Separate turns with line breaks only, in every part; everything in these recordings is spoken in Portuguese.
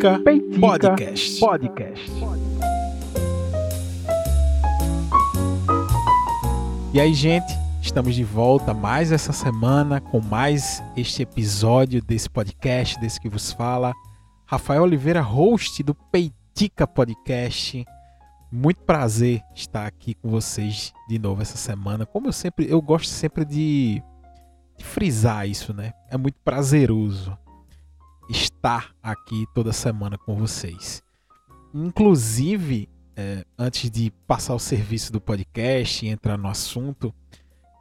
Peitica, Peitica Podcast.
Podcast.
E aí, gente, estamos de volta mais essa semana com mais este episódio desse podcast, desse que vos fala. Rafael Oliveira, host do Peitica Podcast. Muito prazer estar aqui com vocês de novo essa semana. Como eu sempre, eu gosto sempre de, de frisar isso, né? É muito prazeroso estar aqui toda semana com vocês. Inclusive, é, antes de passar o serviço do podcast e entrar no assunto,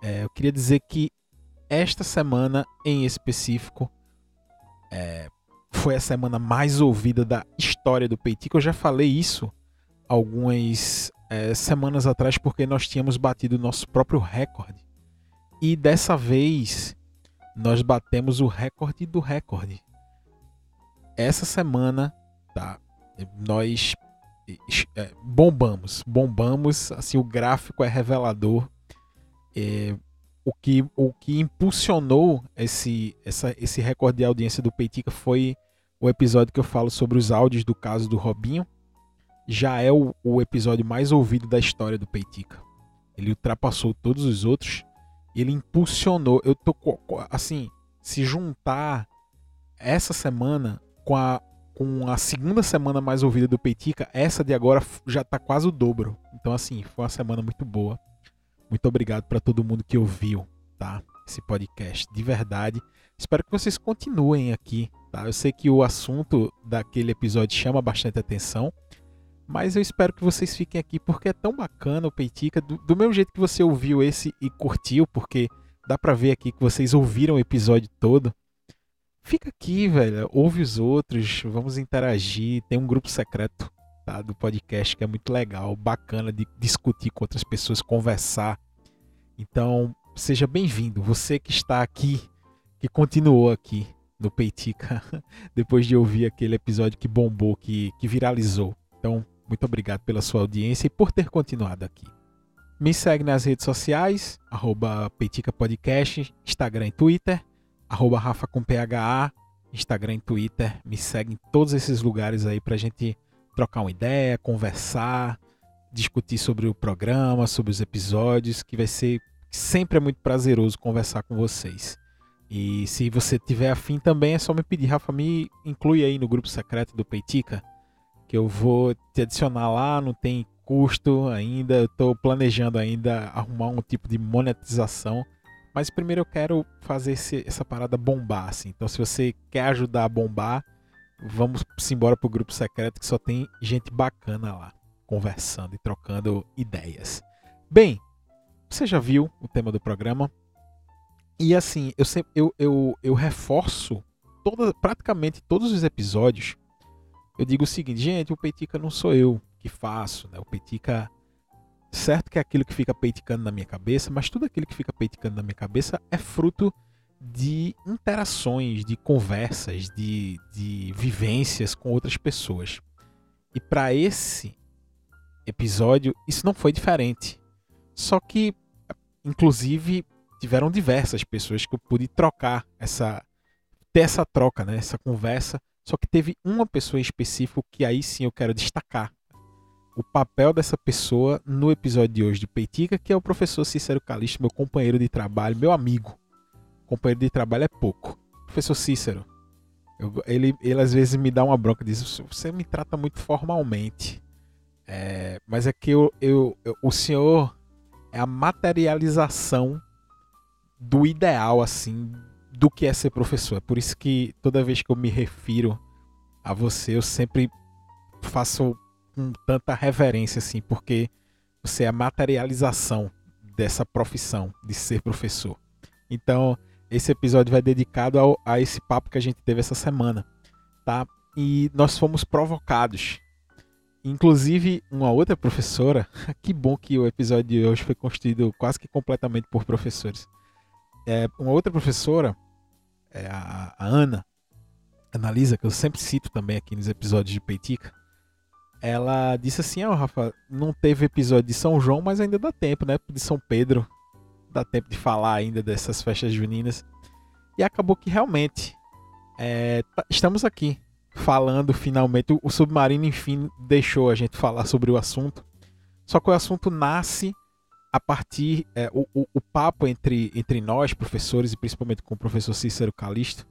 é, eu queria dizer que esta semana em específico é, foi a semana mais ouvida da história do Peitica. Eu já falei isso algumas é, semanas atrás porque nós tínhamos batido o nosso próprio recorde. E dessa vez nós batemos o recorde do recorde essa semana, tá? Nós é, bombamos, bombamos. Assim, o gráfico é revelador. É, o que, o que impulsionou esse, essa, esse recorde de audiência do Peitica foi o episódio que eu falo sobre os áudios do caso do Robinho. Já é o, o episódio mais ouvido da história do Peitica. Ele ultrapassou todos os outros. Ele impulsionou. Eu tô assim, se juntar essa semana com a, com a segunda semana mais ouvida do Peitica, essa de agora já tá quase o dobro. Então, assim, foi uma semana muito boa. Muito obrigado para todo mundo que ouviu, tá? Esse podcast, de verdade. Espero que vocês continuem aqui, tá? Eu sei que o assunto daquele episódio chama bastante atenção, mas eu espero que vocês fiquem aqui porque é tão bacana o Peitica, do, do mesmo jeito que você ouviu esse e curtiu, porque dá para ver aqui que vocês ouviram o episódio todo fica aqui, velho. Ouve os outros, vamos interagir. Tem um grupo secreto tá, do podcast que é muito legal, bacana de discutir com outras pessoas, conversar. Então, seja bem-vindo. Você que está aqui, que continuou aqui no Peitica, depois de ouvir aquele episódio que bombou, que, que viralizou. Então, muito obrigado pela sua audiência e por ter continuado aqui. Me segue nas redes sociais, arroba Peitica Podcast, Instagram e Twitter arroba Rafa com PHA, Instagram e Twitter. Me segue em todos esses lugares aí pra gente trocar uma ideia, conversar, discutir sobre o programa, sobre os episódios, que vai ser sempre é muito prazeroso conversar com vocês. E se você tiver afim também, é só me pedir, Rafa, me inclui aí no grupo secreto do Peitica, que eu vou te adicionar lá, não tem custo ainda, eu estou planejando ainda arrumar um tipo de monetização mas primeiro eu quero fazer esse, essa parada bombar, assim. Então, se você quer ajudar a bombar, vamos embora pro grupo secreto que só tem gente bacana lá, conversando e trocando ideias. Bem, você já viu o tema do programa? E assim, eu sempre eu, eu, eu reforço toda, praticamente todos os episódios. Eu digo o seguinte, gente, o Peitica não sou eu que faço, né? O Peitica Certo que é aquilo que fica peiticando na minha cabeça, mas tudo aquilo que fica peiticando na minha cabeça é fruto de interações, de conversas, de, de vivências com outras pessoas. E para esse episódio, isso não foi diferente. Só que, inclusive, tiveram diversas pessoas que eu pude trocar essa. ter essa troca, né? essa conversa. Só que teve uma pessoa em específico que aí sim eu quero destacar o papel dessa pessoa no episódio de hoje de Peitica, que é o professor Cícero Calixto, meu companheiro de trabalho, meu amigo. Companheiro de trabalho é pouco. Professor Cícero, eu, ele, ele às vezes me dá uma bronca, diz: Você me trata muito formalmente. É, mas é que eu, eu, eu, o senhor é a materialização do ideal, assim, do que é ser professor. É por isso que toda vez que eu me refiro a você, eu sempre faço com tanta reverência assim, porque você é a materialização dessa profissão de ser professor. Então, esse episódio vai dedicado ao, a esse papo que a gente teve essa semana, tá? E nós fomos provocados. Inclusive, uma outra professora, que bom que o episódio de hoje foi construído quase que completamente por professores. É, uma outra professora, é a, a Ana, Analisa, que eu sempre cito também aqui nos episódios de Peitica, ela disse assim: Ó, oh, Rafa, não teve episódio de São João, mas ainda dá tempo, né? De São Pedro. Dá tempo de falar ainda dessas festas juninas. E acabou que realmente é, tá, estamos aqui falando finalmente. O Submarino, enfim, deixou a gente falar sobre o assunto. Só que o assunto nasce a partir. É, o, o, o, papo entre, entre nós, professores, e principalmente com o professor Cícero Calisto,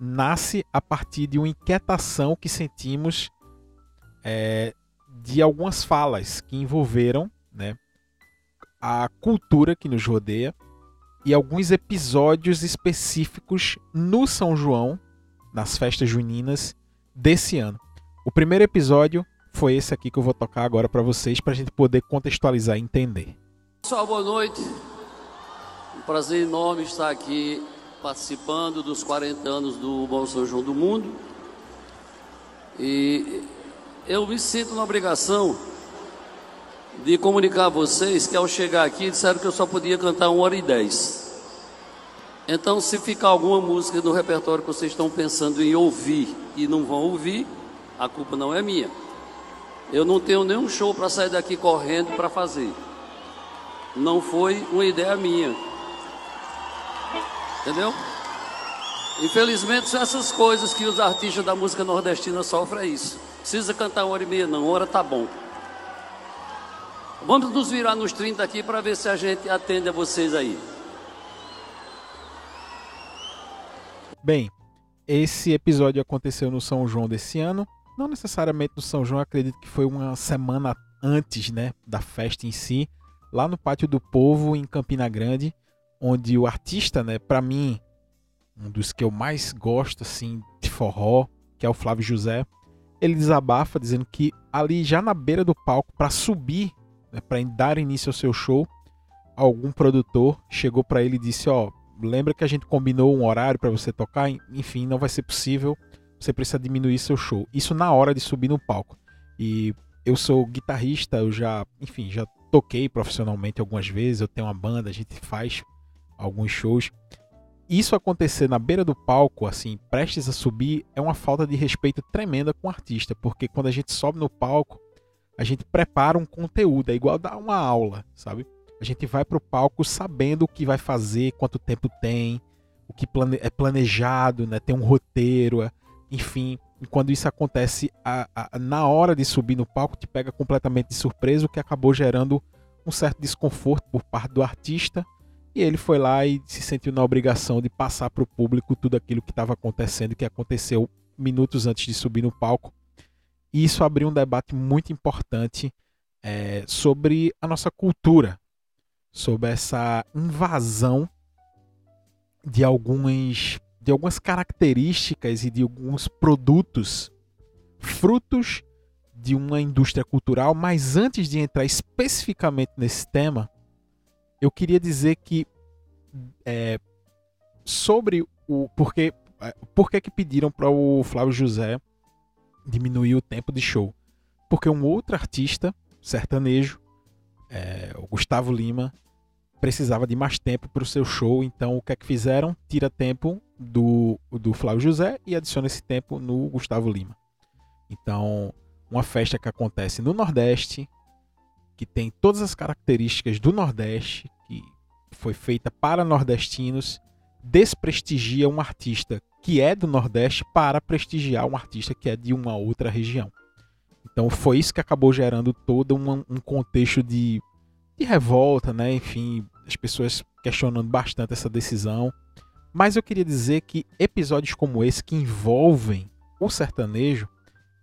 nasce a partir de uma inquietação que sentimos é, de algumas falas que envolveram né, a cultura que nos rodeia e alguns episódios específicos no São João, nas festas juninas desse ano. O primeiro episódio foi esse aqui que eu vou tocar agora para vocês, para a gente poder contextualizar e entender.
Pessoal, boa noite. Um prazer enorme estar aqui participando dos 40 anos do Bom São João do Mundo. E eu me sinto na obrigação de comunicar a vocês que ao chegar aqui disseram que eu só podia cantar uma hora e dez. Então, se ficar alguma música do repertório que vocês estão pensando em ouvir e não vão ouvir, a culpa não é minha. Eu não tenho nenhum show para sair daqui correndo para fazer. Não foi uma ideia minha. Entendeu? Infelizmente, são essas coisas que os artistas da música nordestina sofrem é isso. Precisa cantar uma hora e meia, não, uma hora tá bom. Vamos nos virar nos 30 aqui para ver se a gente atende a vocês aí.
Bem, esse episódio aconteceu no São João desse ano. Não necessariamente no São João, acredito que foi uma semana antes, né, da festa em si, lá no Pátio do Povo em Campina Grande, onde o artista, né, para mim, um dos que eu mais gosto assim de forró, que é o Flávio José, ele desabafa dizendo que ali já na beira do palco para subir né, para dar início ao seu show, algum produtor chegou para ele e disse: Ó, oh, lembra que a gente combinou um horário para você tocar? Enfim, não vai ser possível, você precisa diminuir seu show. Isso na hora de subir no palco. E eu sou guitarrista, eu já, enfim, já toquei profissionalmente algumas vezes, eu tenho uma banda, a gente faz alguns shows. Isso acontecer na beira do palco, assim, prestes a subir, é uma falta de respeito tremenda com o artista, porque quando a gente sobe no palco, a gente prepara um conteúdo, é igual dar uma aula, sabe? A gente vai para o palco sabendo o que vai fazer, quanto tempo tem, o que plane é planejado, né? Tem um roteiro, é, enfim. E quando isso acontece a, a, na hora de subir no palco, te pega completamente de surpresa, o que acabou gerando um certo desconforto por parte do artista. E ele foi lá e se sentiu na obrigação de passar para o público tudo aquilo que estava acontecendo, que aconteceu minutos antes de subir no palco. E isso abriu um debate muito importante é, sobre a nossa cultura, sobre essa invasão de alguns de algumas características e de alguns produtos frutos de uma indústria cultural, mas antes de entrar especificamente nesse tema, eu queria dizer que é, sobre o porque é, por que pediram para o Flávio José diminuir o tempo de show. Porque um outro artista sertanejo, é, o Gustavo Lima, precisava de mais tempo para o seu show. Então, o que é que fizeram? Tira tempo do, do Flávio José e adiciona esse tempo no Gustavo Lima. Então, uma festa que acontece no Nordeste, que tem todas as características do Nordeste, que foi feita para nordestinos, desprestigia um artista que é do Nordeste para prestigiar um artista que é de uma outra região. Então foi isso que acabou gerando todo um, um contexto de, de revolta, né? Enfim, as pessoas questionando bastante essa decisão. Mas eu queria dizer que episódios como esse que envolvem o sertanejo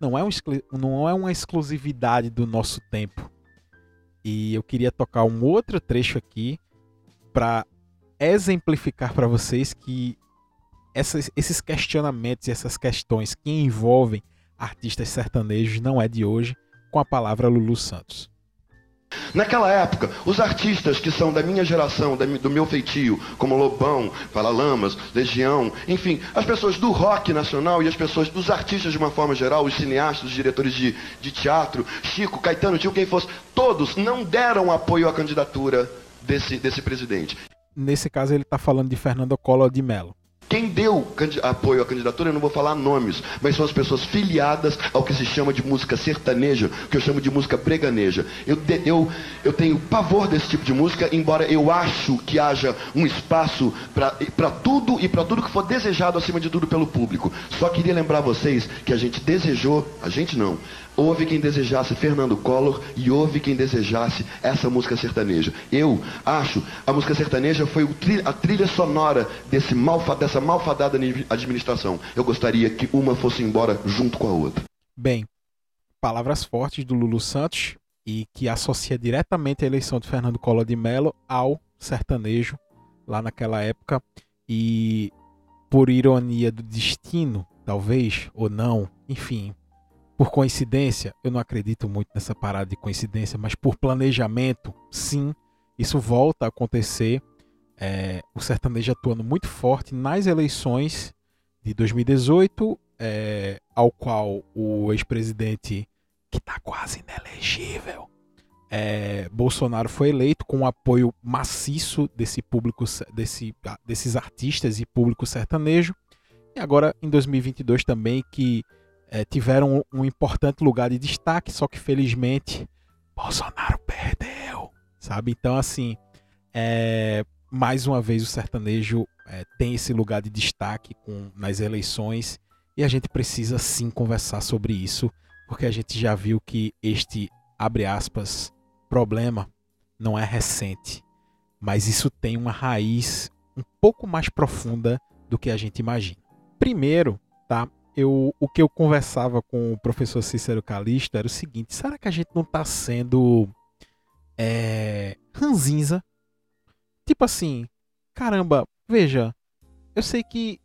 não é, um, não é uma exclusividade do nosso tempo. E eu queria tocar um outro trecho aqui para exemplificar para vocês que essas, esses questionamentos e essas questões que envolvem artistas sertanejos não é de hoje, com a palavra Lulu Santos.
Naquela época, os artistas que são da minha geração, do meu feitio, como Lobão, Paralamas, Legião, enfim, as pessoas do rock nacional e as pessoas dos artistas de uma forma geral, os cineastas, os diretores de, de teatro, Chico, Caetano, Tio, quem fosse, todos não deram apoio à candidatura desse, desse presidente.
Nesse caso, ele está falando de Fernando Collor de Mello.
Quem deu apoio à candidatura, eu não vou falar nomes, mas são as pessoas filiadas ao que se chama de música sertaneja, que eu chamo de música breganeja. Eu, eu, eu tenho pavor desse tipo de música, embora eu acho que haja um espaço para tudo e para tudo que for desejado, acima de tudo, pelo público. Só queria lembrar vocês que a gente desejou, a gente não, Houve quem desejasse Fernando Collor e houve quem desejasse essa música sertaneja. Eu acho a música sertaneja foi a trilha sonora desse malfa, dessa malfadada administração. Eu gostaria que uma fosse embora junto com a outra.
Bem, palavras fortes do Lulu Santos e que associa diretamente a eleição de Fernando Collor de Mello ao sertanejo lá naquela época e por ironia do destino, talvez ou não, enfim, por coincidência, eu não acredito muito nessa parada de coincidência, mas por planejamento, sim, isso volta a acontecer. É, o sertanejo atuando muito forte nas eleições de 2018, é, ao qual o ex-presidente, que está quase inelegível, é, Bolsonaro foi eleito com o apoio maciço desse público, desse, desses artistas e público sertanejo. E agora em 2022 também que é, tiveram um, importante lugar de destaque, só que felizmente Bolsonaro perdeu, sabe? Então, assim, é, mais uma vez o sertanejo é, tem esse lugar de destaque com, nas eleições e a gente precisa sim conversar sobre isso, porque a gente já viu que este, abre aspas, problema não é recente, mas isso tem uma raiz um pouco mais profunda do que a gente imagina. Primeiro, tá? Eu, o que eu conversava com o professor Cícero Calixto era o seguinte: será que a gente não está sendo é, ranzinza? Tipo assim, caramba, veja, eu sei que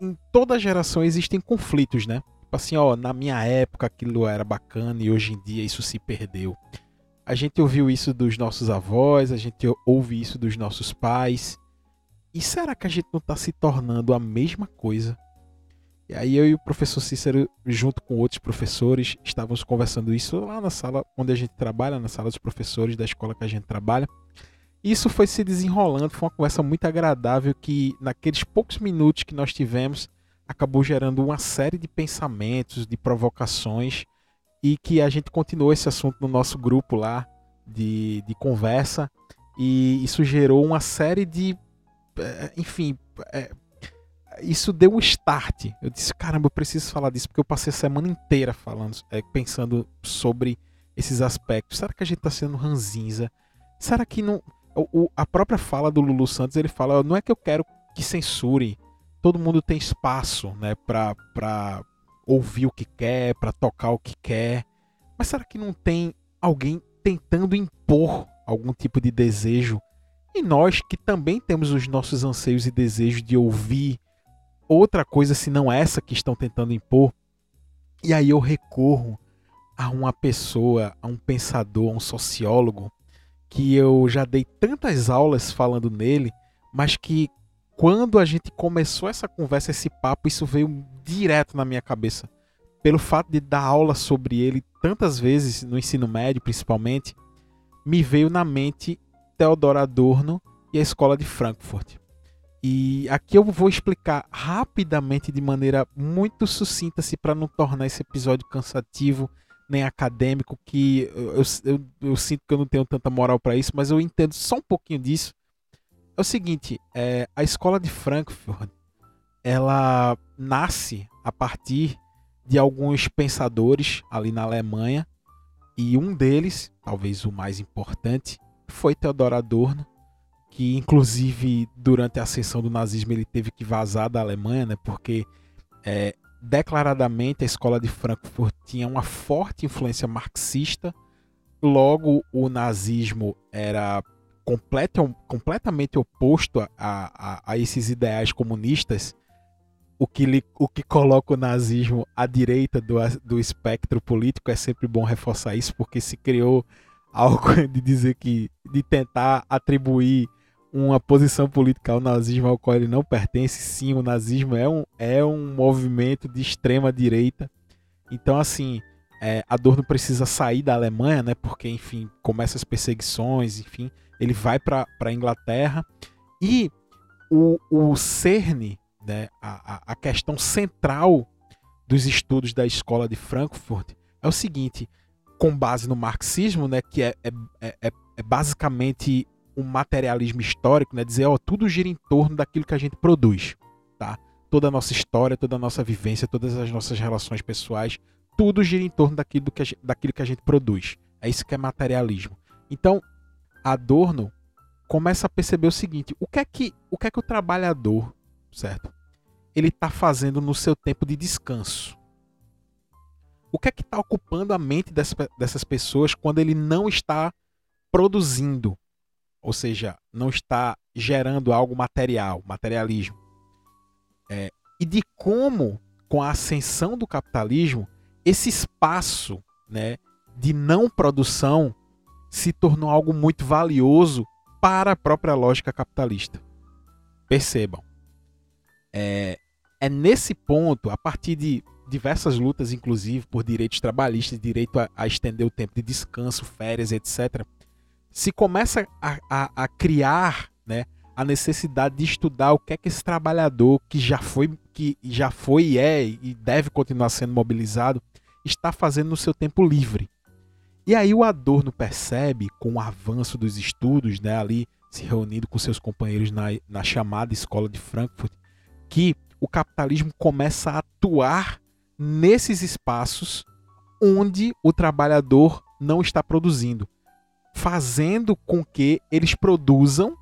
em toda geração existem conflitos, né? Tipo assim, ó, na minha época aquilo era bacana e hoje em dia isso se perdeu. A gente ouviu isso dos nossos avós, a gente ouve isso dos nossos pais. E será que a gente não está se tornando a mesma coisa e aí eu e o professor Cícero, junto com outros professores, estávamos conversando isso lá na sala onde a gente trabalha, na sala dos professores da escola que a gente trabalha. Isso foi se desenrolando, foi uma conversa muito agradável que naqueles poucos minutos que nós tivemos acabou gerando uma série de pensamentos, de provocações e que a gente continuou esse assunto no nosso grupo lá de, de conversa e isso gerou uma série de, eh, enfim, eh, isso deu um start. Eu disse, caramba, eu preciso falar disso, porque eu passei a semana inteira falando, é, pensando sobre esses aspectos. Será que a gente está sendo ranzinza? Será que não. O, a própria fala do Lulu Santos, ele fala, não é que eu quero que censure. Todo mundo tem espaço, né, pra ouvir o que quer, para tocar o que quer. Mas será que não tem alguém tentando impor algum tipo de desejo? E nós que também temos os nossos anseios e desejos de ouvir outra coisa se não essa que estão tentando impor. E aí eu recorro a uma pessoa, a um pensador, a um sociólogo, que eu já dei tantas aulas falando nele, mas que quando a gente começou essa conversa, esse papo, isso veio direto na minha cabeça. Pelo fato de dar aula sobre ele tantas vezes, no ensino médio principalmente, me veio na mente Theodor Adorno e a Escola de Frankfurt. E aqui eu vou explicar rapidamente, de maneira muito sucinta, se para não tornar esse episódio cansativo nem acadêmico, que eu, eu, eu sinto que eu não tenho tanta moral para isso, mas eu entendo só um pouquinho disso. É o seguinte, é, a escola de Frankfurt, ela nasce a partir de alguns pensadores ali na Alemanha, e um deles, talvez o mais importante, foi Theodor Adorno, que inclusive durante a ascensão do nazismo ele teve que vazar da Alemanha, né, porque é, declaradamente a escola de Frankfurt tinha uma forte influência marxista, logo o nazismo era completo, completamente oposto a, a, a, esses ideais comunistas, o que, lhe, o que coloca o nazismo à direita do, do espectro político, é sempre bom reforçar isso, porque se criou algo de dizer que, de tentar atribuir uma posição política ao nazismo ao qual ele não pertence. Sim, o nazismo é um, é um movimento de extrema direita. Então, assim, é, Adorno precisa sair da Alemanha, né? Porque, enfim, começa as perseguições, enfim, ele vai para a Inglaterra. E o, o cerne, né, a, a questão central dos estudos da escola de Frankfurt é o seguinte: com base no marxismo, né, que é, é, é, é basicamente um materialismo histórico, né, dizer, ó, tudo gira em torno daquilo que a gente produz, tá? Toda a nossa história, toda a nossa vivência, todas as nossas relações pessoais, tudo gira em torno daquilo que a gente, daquilo que a gente produz. É isso que é materialismo. Então, Adorno começa a perceber o seguinte: o que é que o, que é que o trabalhador, certo? Ele está fazendo no seu tempo de descanso. O que é que está ocupando a mente dessas, dessas pessoas quando ele não está produzindo? Ou seja, não está gerando algo material, materialismo. É, e de como, com a ascensão do capitalismo, esse espaço né, de não produção se tornou algo muito valioso para a própria lógica capitalista. Percebam. É, é nesse ponto, a partir de diversas lutas, inclusive por direitos trabalhistas, direito a, a estender o tempo de descanso, férias, etc., se começa a, a, a, criar né, a necessidade de estudar o que é que esse trabalhador que já foi, que já foi e é e deve continuar sendo mobilizado está fazendo no seu tempo livre. E aí o Adorno percebe, com o avanço dos estudos, né, ali se reunindo com seus companheiros na, na chamada Escola de Frankfurt, que o capitalismo começa a atuar nesses espaços onde o trabalhador não está produzindo, fazendo com que eles produzam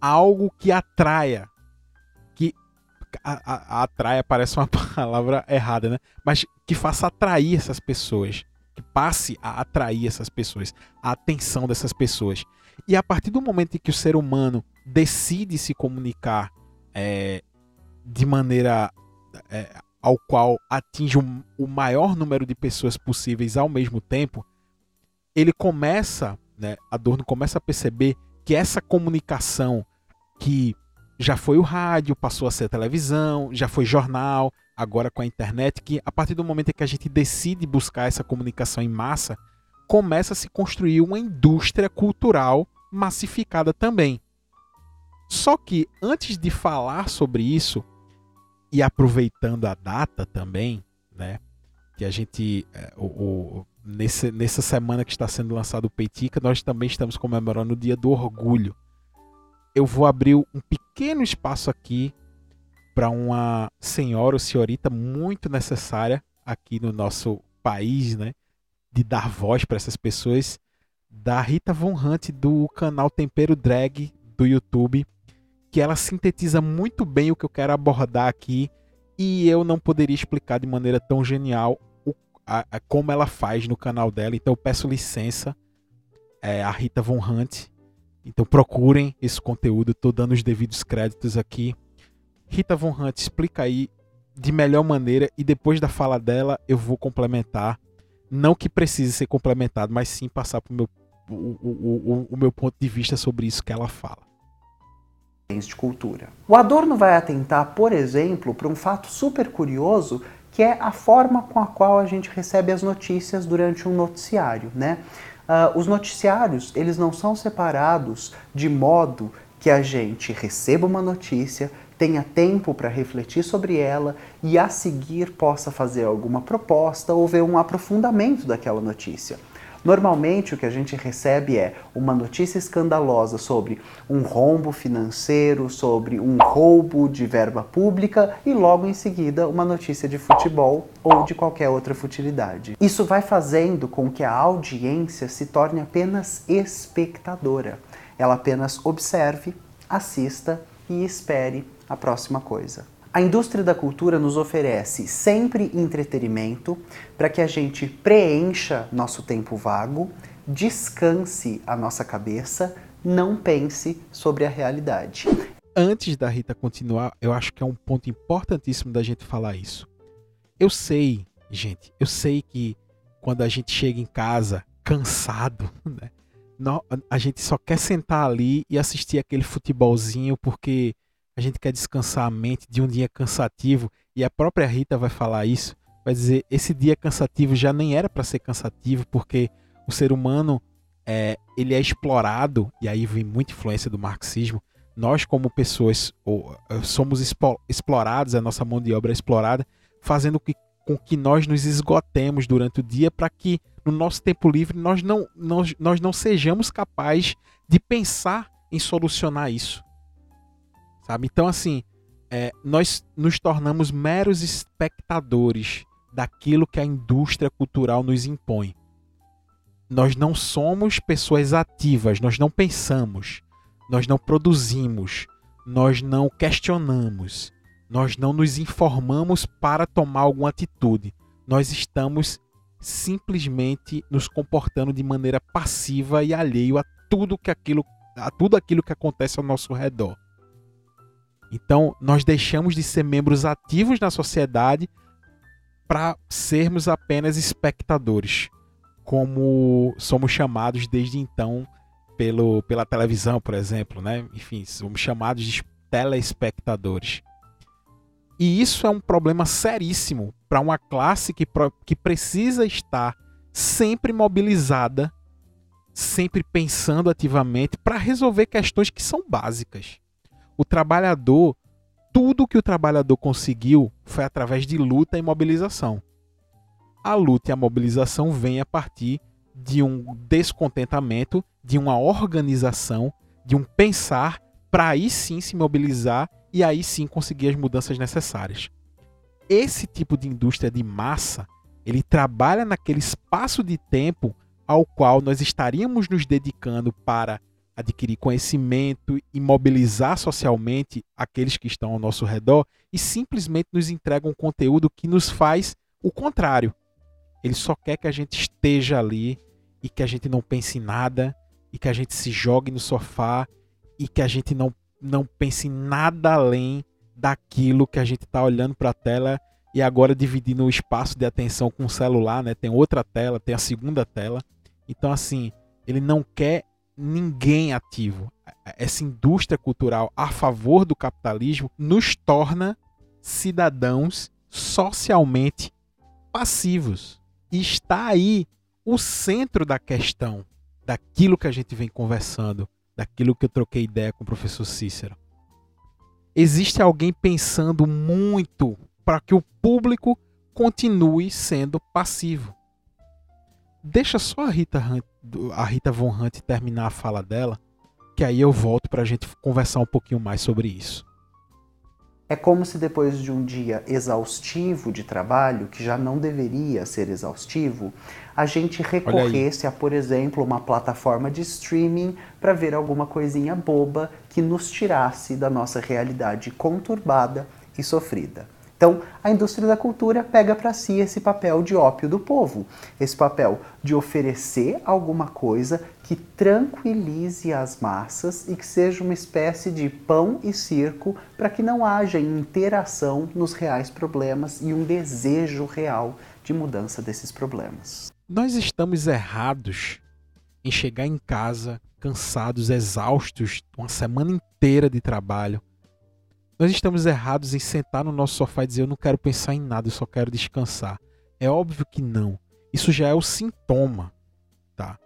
algo que atraia, que a, a, atraia parece uma palavra errada, né? Mas que faça atrair essas pessoas, que passe a atrair essas pessoas, a atenção dessas pessoas. E a partir do momento em que o ser humano decide se comunicar é, de maneira é, ao qual atinge o maior número de pessoas possíveis ao mesmo tempo, ele começa, né, Adorno começa a perceber que essa comunicação que já foi o rádio, passou a ser a televisão, já foi jornal, agora com a internet, que a partir do momento em que a gente decide buscar essa comunicação em massa, começa a se construir uma indústria cultural massificada também. Só que antes de falar sobre isso, e aproveitando a data também, né? Que a gente, é, o, o, nesse, nessa semana que está sendo lançado o Peitica, nós também estamos comemorando o Dia do Orgulho. Eu vou abrir um pequeno espaço aqui para uma senhora ou senhorita muito necessária aqui no nosso país, né? De dar voz para essas pessoas, da Rita Von Hunt do canal Tempero Drag do YouTube que ela sintetiza muito bem o que eu quero abordar aqui e eu não poderia explicar de maneira tão genial a, a, como ela faz no canal dela. Então eu peço licença é, a Rita Von Hunt. Então procurem esse conteúdo, estou dando os devidos créditos aqui. Rita Von Hunt explica aí de melhor maneira e depois da fala dela eu vou complementar. Não que precise ser complementado, mas sim passar para o meu, o, o, o, o meu ponto de vista sobre isso que ela fala
de cultura. O Adorno vai atentar, por exemplo, para um fato super curioso que é a forma com a qual a gente recebe as notícias durante um noticiário, né? Uh, os noticiários eles não são separados de modo que a gente receba uma notícia, tenha tempo para refletir sobre ela e a seguir possa fazer alguma proposta ou ver um aprofundamento daquela notícia. Normalmente o que a gente recebe é uma notícia escandalosa sobre um rombo financeiro, sobre um roubo de verba pública e logo em seguida uma notícia de futebol ou de qualquer outra futilidade. Isso vai fazendo com que a audiência se torne apenas espectadora. Ela apenas observe, assista e espere a próxima coisa. A indústria da cultura nos oferece sempre entretenimento para que a gente preencha nosso tempo vago, descanse a nossa cabeça, não pense sobre a realidade.
Antes da Rita continuar, eu acho que é um ponto importantíssimo da gente falar isso. Eu sei, gente, eu sei que quando a gente chega em casa cansado, né? a gente só quer sentar ali e assistir aquele futebolzinho porque a gente quer descansar a mente de um dia cansativo e a própria Rita vai falar isso, vai dizer esse dia cansativo já nem era para ser cansativo porque o ser humano é, ele é explorado e aí vem muita influência do marxismo nós como pessoas ou, somos explorados, a nossa mão de obra é explorada, fazendo que, com que nós nos esgotemos durante o dia para que no nosso tempo livre nós não, nós, nós não sejamos capazes de pensar em solucionar isso. Sabe? Então, assim, é, nós nos tornamos meros espectadores daquilo que a indústria cultural nos impõe. Nós não somos pessoas ativas, nós não pensamos, nós não produzimos, nós não questionamos, nós não nos informamos para tomar alguma atitude. Nós estamos simplesmente nos comportando de maneira passiva e alheio a tudo que aquilo a tudo aquilo que acontece ao nosso redor. Então, nós deixamos de ser membros ativos na sociedade para sermos apenas espectadores, como somos chamados desde então pelo, pela televisão, por exemplo, né? Enfim, somos chamados de telespectadores. E isso é um problema seríssimo para uma classe que, que precisa estar sempre mobilizada, sempre pensando ativamente para resolver questões que são básicas. O trabalhador, tudo que o trabalhador conseguiu foi através de luta e mobilização. A luta e a mobilização vêm a partir de um descontentamento, de uma organização, de um pensar para aí sim se mobilizar e aí sim conseguir as mudanças necessárias. Esse tipo de indústria de massa, ele trabalha naquele espaço de tempo ao qual nós estaríamos nos dedicando para adquirir conhecimento e mobilizar socialmente aqueles que estão ao nosso redor e simplesmente nos entrega um conteúdo que nos faz o contrário. Ele só quer que a gente esteja ali e que a gente não pense em nada e que a gente se jogue no sofá e que a gente não não pense em nada além daquilo que a gente está olhando para a tela e agora dividindo o espaço de atenção com o celular, né? Tem outra tela, tem a segunda tela. Então, assim, ele não quer ninguém ativo. Essa indústria cultural a favor do capitalismo nos torna cidadãos socialmente passivos. E está aí o centro da questão, daquilo que a gente vem conversando daquilo que eu troquei ideia com o professor Cícero. Existe alguém pensando muito para que o público continue sendo passivo. Deixa só a Rita, Hunt, a Rita Von Hunt terminar a fala dela, que aí eu volto para a gente conversar um pouquinho mais sobre isso.
É como se depois de um dia exaustivo de trabalho, que já não deveria ser exaustivo, a gente recorresse a, por exemplo, uma plataforma de streaming para ver alguma coisinha boba que nos tirasse da nossa realidade conturbada e sofrida. Então, a indústria da cultura pega para si esse papel de ópio do povo, esse papel de oferecer alguma coisa que tranquilize as massas e que seja uma espécie de pão e circo para que não haja interação nos reais problemas e um desejo real de mudança desses problemas.
Nós estamos errados em chegar em casa cansados, exaustos, uma semana inteira de trabalho nós estamos errados em sentar no nosso sofá e dizer eu não quero pensar em nada, eu só quero descansar. É óbvio que não. Isso já é o sintoma, tá?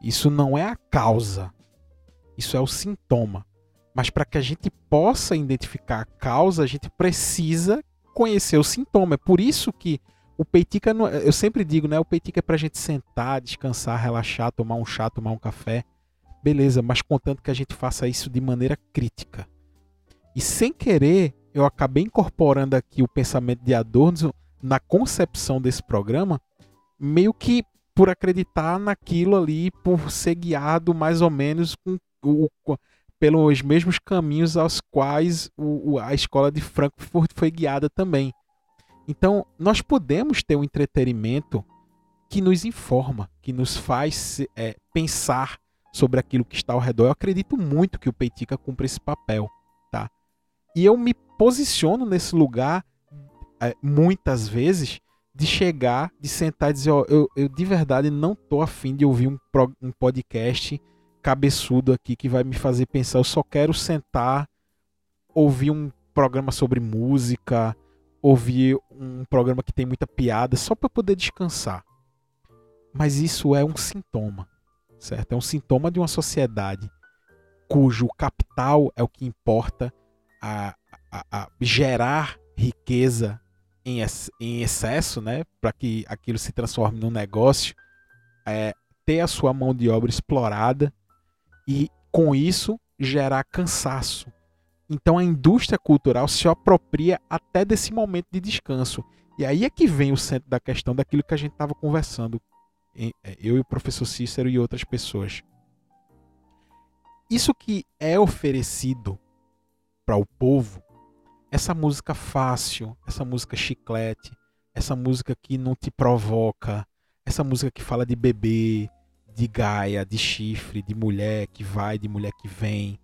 Isso não é a causa. Isso é o sintoma. Mas para que a gente possa identificar a causa, a gente precisa conhecer o sintoma. É por isso que o peitica, eu sempre digo, né? O peitica é para a gente sentar, descansar, relaxar, tomar um chá, tomar um café. Beleza, mas contanto que a gente faça isso de maneira crítica e sem querer, eu acabei incorporando aqui o pensamento de Adorno na concepção desse programa, meio que por acreditar naquilo ali, por ser guiado mais ou menos com, o, pelos mesmos caminhos aos quais o, a escola de Frankfurt foi guiada também. Então, nós podemos ter um entretenimento que nos informa, que nos faz é, pensar sobre aquilo que está ao redor. Eu acredito muito que o Peitica cumpre esse papel. E eu me posiciono nesse lugar é, muitas vezes de chegar, de sentar e dizer, ó, eu, eu de verdade não tô afim de ouvir um, um podcast cabeçudo aqui que vai me fazer pensar. Eu só quero sentar, ouvir um programa sobre música, ouvir um programa que tem muita piada, só para poder descansar. Mas isso é um sintoma, certo? É um sintoma de uma sociedade cujo capital é o que importa a, a, a gerar riqueza em, em excesso, né, para que aquilo se transforme num negócio, é, ter a sua mão de obra explorada e com isso gerar cansaço. Então a indústria cultural se apropria até desse momento de descanso. E aí é que vem o centro da questão daquilo que a gente estava conversando, é, eu e o professor Cícero e outras pessoas. Isso que é oferecido para o povo, essa música fácil, essa música chiclete, essa música que não te provoca, essa música que fala de bebê, de gaia, de chifre, de mulher que vai, de mulher que vem.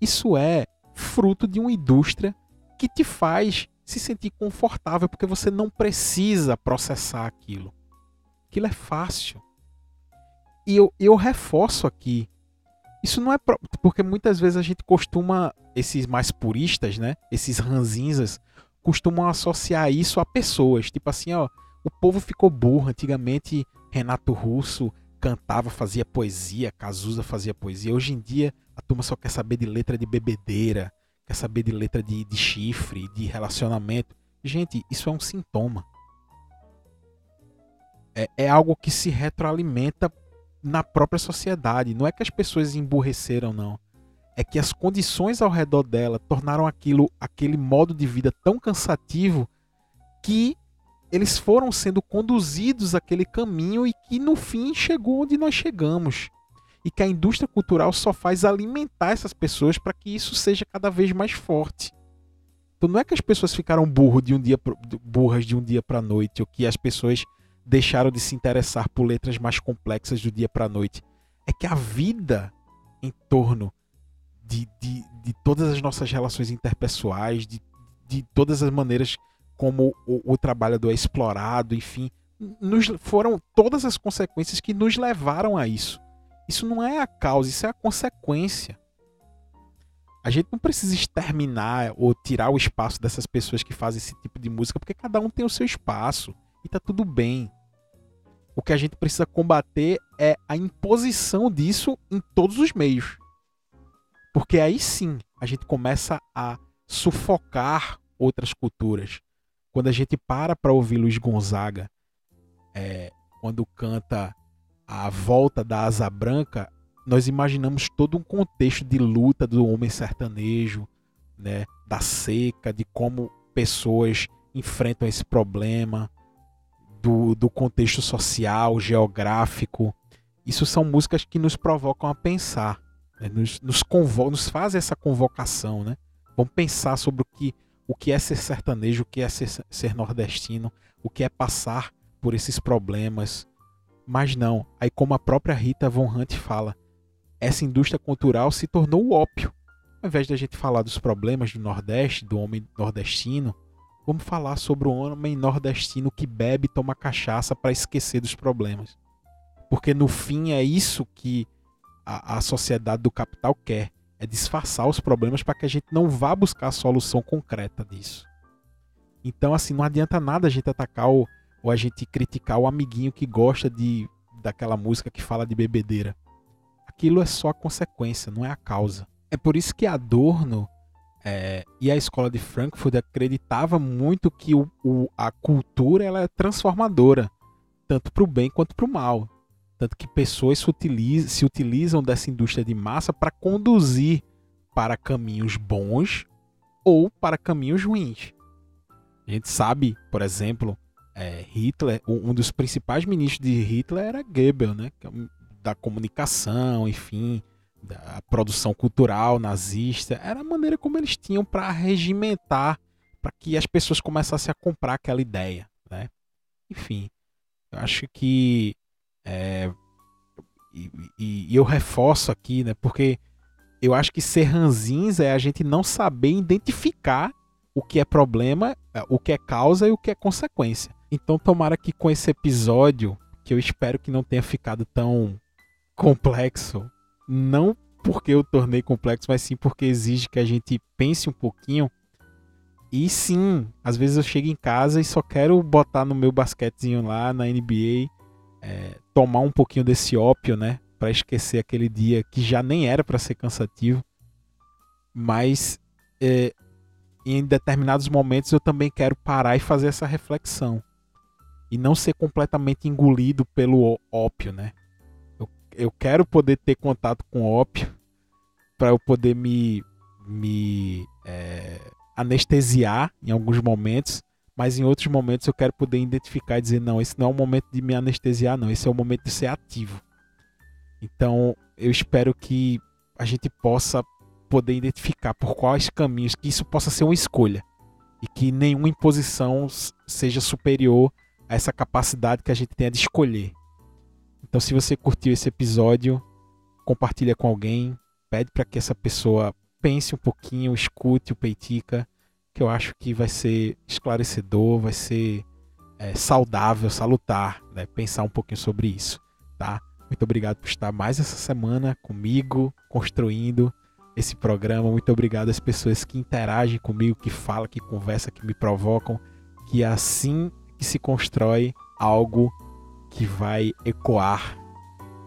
Isso é fruto de uma indústria que te faz se sentir confortável porque você não precisa processar aquilo. Aquilo é fácil. E eu, eu reforço aqui isso não é pro... porque muitas vezes a gente costuma esses mais puristas, né? Esses ranzinzas costumam associar isso a pessoas, tipo assim, ó, o povo ficou burro antigamente. Renato Russo cantava, fazia poesia, Cazuza fazia poesia. Hoje em dia a turma só quer saber de letra de bebedeira, quer saber de letra de, de chifre, de relacionamento. Gente, isso é um sintoma. É, é algo que se retroalimenta na própria sociedade. Não é que as pessoas emburreceram, não. É que as condições ao redor dela tornaram aquilo, aquele modo de vida tão cansativo que eles foram sendo conduzidos aquele caminho e que no fim chegou onde nós chegamos. E que a indústria cultural só faz alimentar essas pessoas para que isso seja cada vez mais forte. Então não é que as pessoas ficaram burro de um dia burras de um dia para noite, ou que as pessoas deixaram de se interessar por letras mais complexas do dia para a noite. É que a vida em torno de, de, de todas as nossas relações interpessoais, de, de todas as maneiras como o, o trabalhador é explorado, enfim, nos, foram todas as consequências que nos levaram a isso. Isso não é a causa, isso é a consequência. A gente não precisa exterminar ou tirar o espaço dessas pessoas que fazem esse tipo de música, porque cada um tem o seu espaço e tá tudo bem. O que a gente precisa combater é a imposição disso em todos os meios. Porque aí sim a gente começa a sufocar outras culturas. Quando a gente para para ouvir Luiz Gonzaga, é, quando canta a volta da asa branca, nós imaginamos todo um contexto de luta do homem sertanejo, né, da seca, de como pessoas enfrentam esse problema, do, do contexto social, geográfico. Isso são músicas que nos provocam a pensar, né? nos, nos, convo nos fazem essa convocação. Né? Vamos pensar sobre o que, o que é ser sertanejo, o que é ser, ser nordestino, o que é passar por esses problemas. Mas não, aí como a própria Rita Von Hunt fala, essa indústria cultural se tornou o ópio. Ao invés de a gente falar dos problemas do Nordeste, do homem nordestino, Vamos falar sobre o homem nordestino que bebe e toma cachaça para esquecer dos problemas. Porque no fim é isso que a, a sociedade do capital quer: é disfarçar os problemas para que a gente não vá buscar a solução concreta disso. Então, assim, não adianta nada a gente atacar ou, ou a gente criticar o amiguinho que gosta de daquela música que fala de bebedeira. Aquilo é só a consequência, não é a causa. É por isso que Adorno é, e a escola de Frankfurt acreditava muito que o, o, a cultura ela é transformadora, tanto para o bem quanto para o mal. Tanto que pessoas se utilizam, se utilizam dessa indústria de massa para conduzir para caminhos bons ou para caminhos ruins. A gente sabe, por exemplo, é, Hitler, um dos principais ministros de Hitler era Goebbels, né? É da comunicação, enfim, da produção cultural nazista, era a maneira como eles tinham para regimentar, para que as pessoas começassem a comprar aquela ideia, né? Enfim, eu acho que é, e, e, e, eu reforço aqui, né? Porque eu acho que ser ranzins é a gente não saber identificar o que é problema, é, o que é causa e o que é consequência. Então, tomara que com esse episódio, que eu espero que não tenha ficado tão complexo, não porque eu tornei complexo, mas sim porque exige que a gente pense um pouquinho. E sim, às vezes eu chego em casa e só quero botar no meu basquetezinho lá na NBA, é, tomar um pouquinho desse ópio, né? para esquecer aquele dia que já nem era para ser cansativo, mas é, em determinados momentos eu também quero parar e fazer essa reflexão e não ser completamente engolido pelo ópio, né? Eu, quero poder ter contato com ópio para eu poder me, me é, anestesiar em alguns momentos, mas em outros momentos eu quero poder identificar e dizer: não, esse não é o momento de me anestesiar, não, esse é o momento de ser ativo. Então eu espero que a gente possa poder identificar por quais caminhos, que isso possa ser uma escolha e que nenhuma imposição seja superior a essa capacidade que a gente tem de escolher. Então, se você curtiu esse episódio, compartilha com alguém, pede para que essa pessoa pense um pouquinho, escute o Peitica, que eu acho que vai ser esclarecedor, vai ser é, saudável, salutar, né? pensar um pouquinho sobre isso, tá? Muito obrigado por estar mais essa semana comigo, construindo esse programa. Muito obrigado às pessoas que interagem comigo, que falam, que conversam, que me provocam, que é assim que se constrói algo que vai ecoar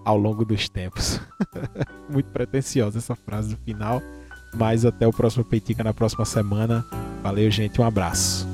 ao longo dos tempos. Muito pretensiosa essa frase do final, mas até o próximo Peitica na próxima semana. Valeu, gente, um abraço.